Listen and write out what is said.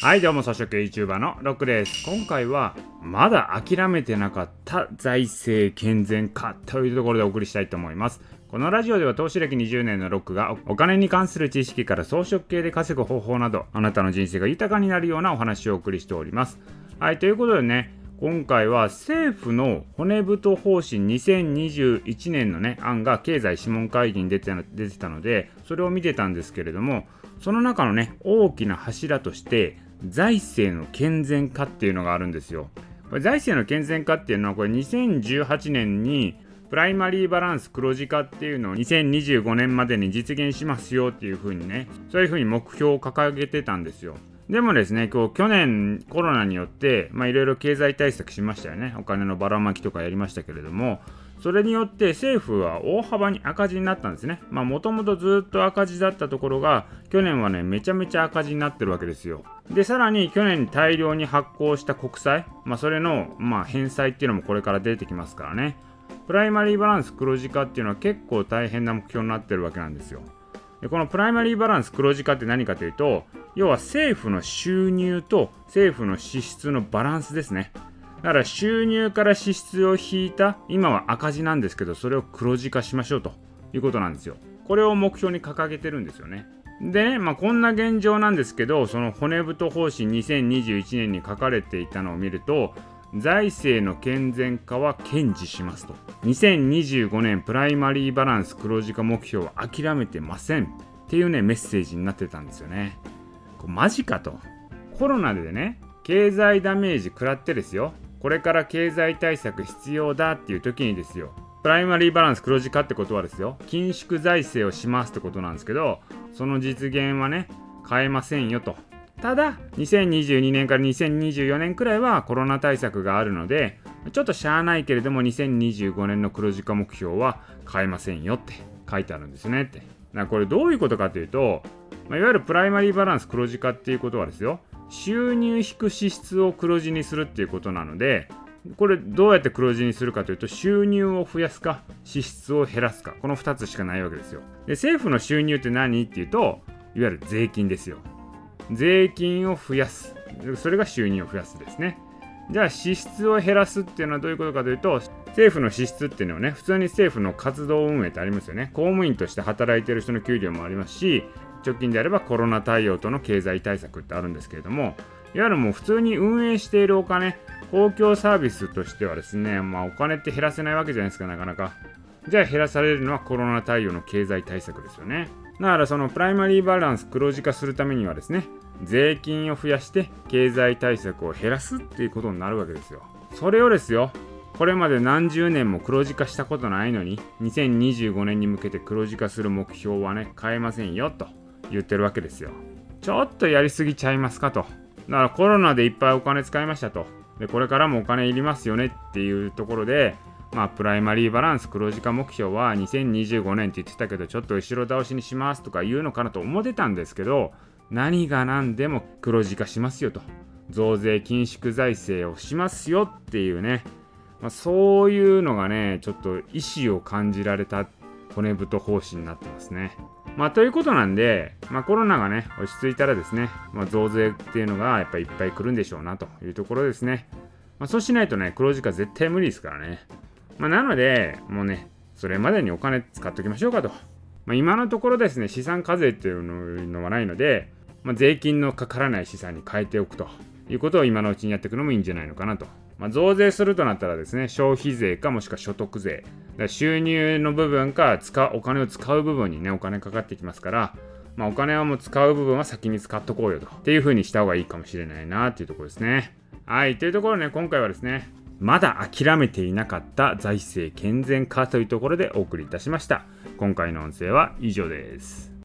はいどうも草食 YouTuber のロックです。今回はまだ諦めてなかった財政健全化というところでお送りしたいと思います。このラジオでは投資歴20年のロックがお金に関する知識から装飾系で稼ぐ方法などあなたの人生が豊かになるようなお話をお送りしております。はいということでね今回は政府の骨太方針2021年のね案が経済諮問会議に出て出てたのでそれを見てたんですけれどもその中のね大きな柱として財政の健全化っていうのがあるんですよ。これ財政の健全化っていうのはこれ2018年にプライマリーバランス黒字化っていうのを2025年までに実現しますよっていうふうにねそういうふうに目標を掲げてたんですよ。でもですね、今日去年コロナによって、まあいろいろ経済対策しましたよね。お金のばらまきとかやりましたけれども、それによって政府は大幅に赤字になったんですね。まあもともとずっと赤字だったところが、去年はね、めちゃめちゃ赤字になってるわけですよ。で、さらに去年大量に発行した国債、まあそれの、まあ返済っていうのもこれから出てきますからね。プライマリーバランス黒字化っていうのは結構大変な目標になってるわけなんですよ。でこのプライマリーバランス黒字化って何かというと要は政府の収入と政府の支出のバランスですねだから収入から支出を引いた今は赤字なんですけどそれを黒字化しましょうということなんですよ。これを目標に掲げてるんですよね。でね、まあ、こんな現状なんですけどその骨太方針2021年に書かれていたのを見ると財政の健全化は堅持しますと。2025年プライマリーバランス黒字化目標は諦めてません。っていうねメッセージになってたんですよね。こマジかと。コロナでね経済ダメージ食らってですよ。これから経済対策必要だっていう時にですよ。プライマリーバランス黒字化ってことはですよ。緊縮財政をしますってことなんですけどその実現はね変えませんよと。ただ2022年から2024年くらいはコロナ対策があるのでちょっとしゃあないけれども2025年の黒字化目標は変えませんよって書いてあるんですねって。これどういうことかというと、まあ、いわゆるプライマリーバランス黒字化っていうことはですよ。収入引く支出を黒字にするっていうことなのでこれどうやって黒字にするかというと収入を増やすか支出を減らすか。この2つしかないわけですよ。で政府の収入って何っていうといわゆる税金ですよ。税金を増やす。それが収入を増やすですね。じゃあ支出を減らすっていうのはどういうことかというと政府の支出っていうのはね普通に政府の活動運営ってありますよね。公務員として働いてる人の給料もありますし直近であればコロナ対応との経済対策ってあるんですけれどもいわゆるもう普通に運営しているお金公共サービスとしてはですねまあお金って減らせないわけじゃないですかなかなか。じゃあ減らされるのはコロナ対応の経済対策ですよね。だからそのプライマリーバランス黒字化するためにはですね税金を増やして経済対策を減らすっていうことになるわけですよ。それをですよこれまで何十年も黒字化したことないのに2025年に向けて黒字化する目標はね変えませんよと。言ってるわけですよ。ちょっとやりすぎちゃいますかと。だからコロナでいっぱいお金使いましたと。でこれからもお金いりますよねっていうところでまあ、プライマリーバランス黒字化目標は2025年って言ってたけどちょっと後ろ倒しにしますとか言うのかなと思ってたんですけど何が何でも黒字化しますよと。増税緊縮財政をしますよっていうね、まあ、そういうのがねちょっと意思を感じられた骨太方針になってますね。まあ、ということなんで、まあ、コロナがね落ち着いたらですね、まあ、増税っていうのがやっぱりいっぱい来るんでしょうなというところですね。まあ、そうしないとね黒字化絶対無理ですからね。まあ、なので、もうね、それまでにお金使っておきましょうかと。まあ、今のところですね、資産課税っていうのはないので、まあ、税金のかからない資産に変えておくということを今のうちにやっていくのもいいんじゃないのかなと。まあ、増税するとなったらですね、消費税かもしくは所得税、収入の部分か使お金を使う部分にね、お金かかってきますから、まあ、お金はもう使う部分は先に使っとこうよと。っていう風にした方がいいかもしれないなっていうところですね。はい、というところね、今回はですね、まだ諦めていなかった財政健全化というところでお送りいたしました。今回の音声は以上です。